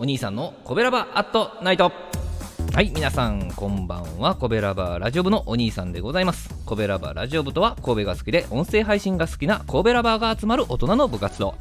お兄さんのコベラバアットナイト。はい皆さんこんばんは。コベラバラジオ部のお兄さんでございます。コベラバラジオ部とは神戸が好きで音声配信が好きな神戸ラバーが集まる大人の部活動。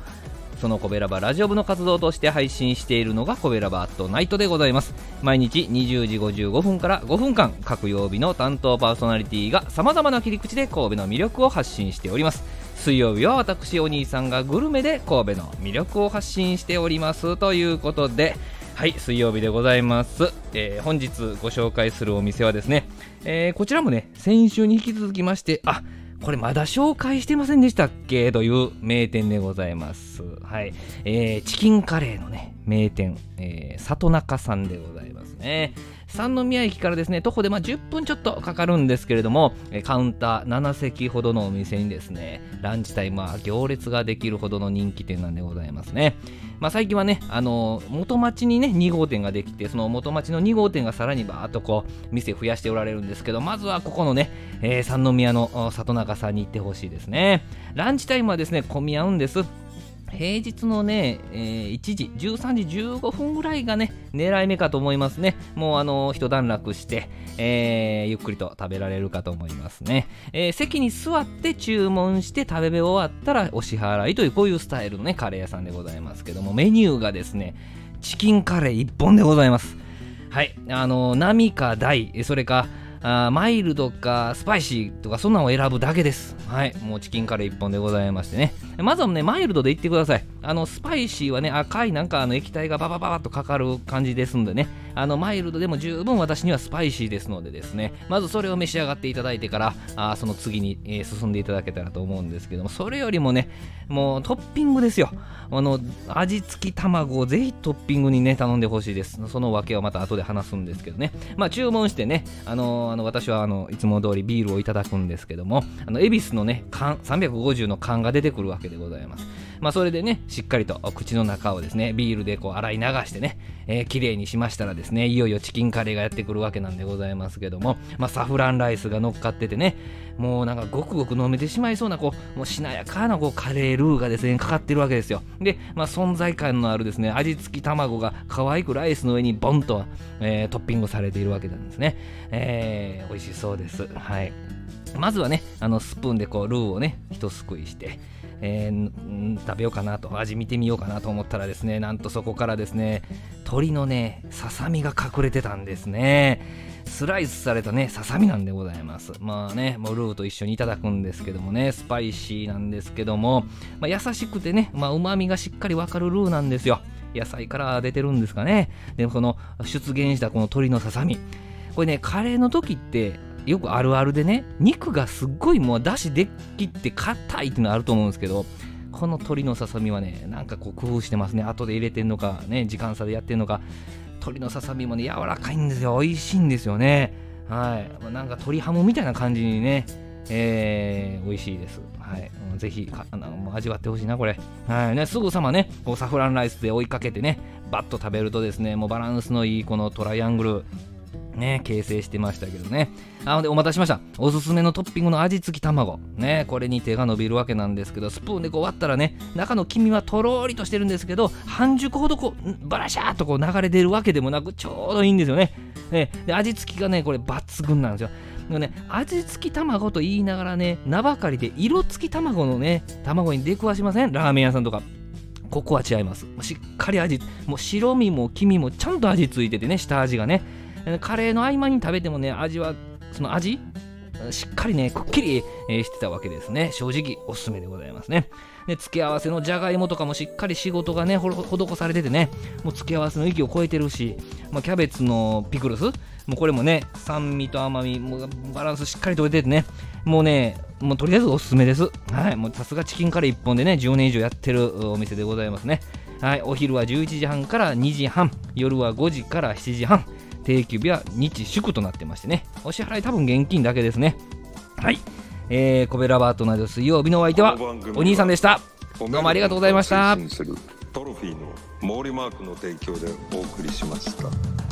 そのコベラバラジオ部の活動として配信しているのがコベラバアットナイトでございます。毎日20時55分から5分間各曜日の担当パーソナリティがさまざまな切り口で神戸の魅力を発信しております。水曜日は私お兄さんがグルメで神戸の魅力を発信しております。ということではい水曜日でございます、えー、本日ご紹介するお店はですね、えー、こちらもね先週に引き続きましてあこれまだ紹介してませんでしたっけ？という名店でございます。はい。えー、チキンカレーのね、名店、えー、里中さんでございますね。三宮駅からですね、徒歩でまあ10分ちょっとかかるんですけれども、カウンター7席ほどのお店にですね、ランチタイムは行列ができるほどの人気店なんでございますね。まあ、最近はね、あの元町にね、2号店ができて、その元町の2号店がさらにバーっとこう、店増やしておられるんですけど、まずはここのね、えー、三宮の里中さんに行ってほしいですね。ランチタイムはですね、混み合うんです。平日のね、えー、1時、13時15分ぐらいがね、狙い目かと思いますね。もうあの、一段落して、えー、ゆっくりと食べられるかと思いますね。えー、席に座って注文して食べ終わったらお支払いという、こういうスタイルのね、カレー屋さんでございますけども、メニューがですね、チキンカレー1本でございます。はい、あの、並か大、それか、あマイルドかスパイシーとかそんなのを選ぶだけです。はい。もうチキンカレー1本でございましてね。まずはね、マイルドでいってください。あの、スパイシーはね、赤いなんかあの液体がババババッとかかる感じですんでね。あの、マイルドでも十分私にはスパイシーですのでですね。まずそれを召し上がっていただいてから、あその次に、えー、進んでいただけたらと思うんですけども、それよりもね、もうトッピングですよ。あの、味付き卵をぜひトッピングにね、頼んでほしいです。その訳はまた後で話すんですけどね。まあ、注文してね、あのあの私はあのいつも通りビールをいただくんですけどもあの恵比寿のね缶350の缶が出てくるわけでございますまあそれでねしっかりと口の中をですねビールでこう洗い流してね、えー、綺麗にしましたらですねいよいよチキンカレーがやってくるわけなんでございますけどもまあサフランライスが乗っかっててねもうなんかごくごく飲めてしまいそうなこうもうしなやかなこうカレールーがですねかかってるわけですよ。でまあ存在感のあるですね味付き卵が可愛くライスの上にボンと、えー、トッピングされているわけなんですね、えー、美味しそうです。はい。まずはねあのスプーンでこうルーをね一すくいしてえー、食べようかなと味見てみようかなと思ったらですねなんとそこからですね鶏のねささみが隠れてたんですね。スライスされたねささみなんでございます。まあねもうルーと一緒にいただくんですけどもねスパイシーなんですけども、まあ、優しくてねうまみがしっかりわかるルーなんですよ。野菜から出てるんですかね。でもこの出現したこの鶏のささみ。これねカレーの時ってよくあるあるでね肉がすっごいもうだしできって硬いっていうのあると思うんですけどこの鶏のささみはねなんかこう工夫してますね。後で入れてんのかね時間差でやってんのか。鶏のささみもね柔らかいんですよ。美味しいんですよね。はい。なんか鶏ハムみたいな感じにねえー、美味しいです。はい。ぜひあの味わってほしいな、これ。はい。ね、すぐさまね、こうサフランライスで追いかけてね、バッと食べるとですね、もうバランスのいいこのトライアングル、ね、形成してましたけどね。なので、お待たせしました。おすすめのトッピングの味付き卵。ね、これに手が伸びるわけなんですけど、スプーンでこう割ったらね、中の黄身はとろーりとしてるんですけど、半熟ほどこう、バラシャーっとこう流れ出るわけでもなく、ちょうどいいんですよね。ねで味付きがね、これ抜群なんですよ。でもね、味付き卵と言いながらね、名ばかりで色付き卵のね、卵に出くわしません？ラーメン屋さんとか。ここは違います。しっかり味、もう白身も黄身もちゃんと味付いててね、下味がね。カレーの合間に食べてもね、味は、その味しっかりね、くっきり、してたわけですね。正直おすすめでございますね。で、付け合わせのじゃがいもとかもしっかり仕事がね、施されててね、もう付け合わせの域を超えてるし、まあ、キャベツのピクルス、もうこれもね、酸味と甘み、もバランスしっかりとれててね、もうね、もうとりあえずおすすめです。はい、もうさすがチキンカレー1本でね、10年以上やってるお店でございますね。はい、お昼は11時半から2時半、夜は5時から7時半。定休日は日祝となってましてね、お支払い多分現金だけですね。はい。えー、コベラバートなど水曜日のお相手はお兄さんでした。どうもありがとうございました。トロフィーの毛利マークの提供でお送りしました。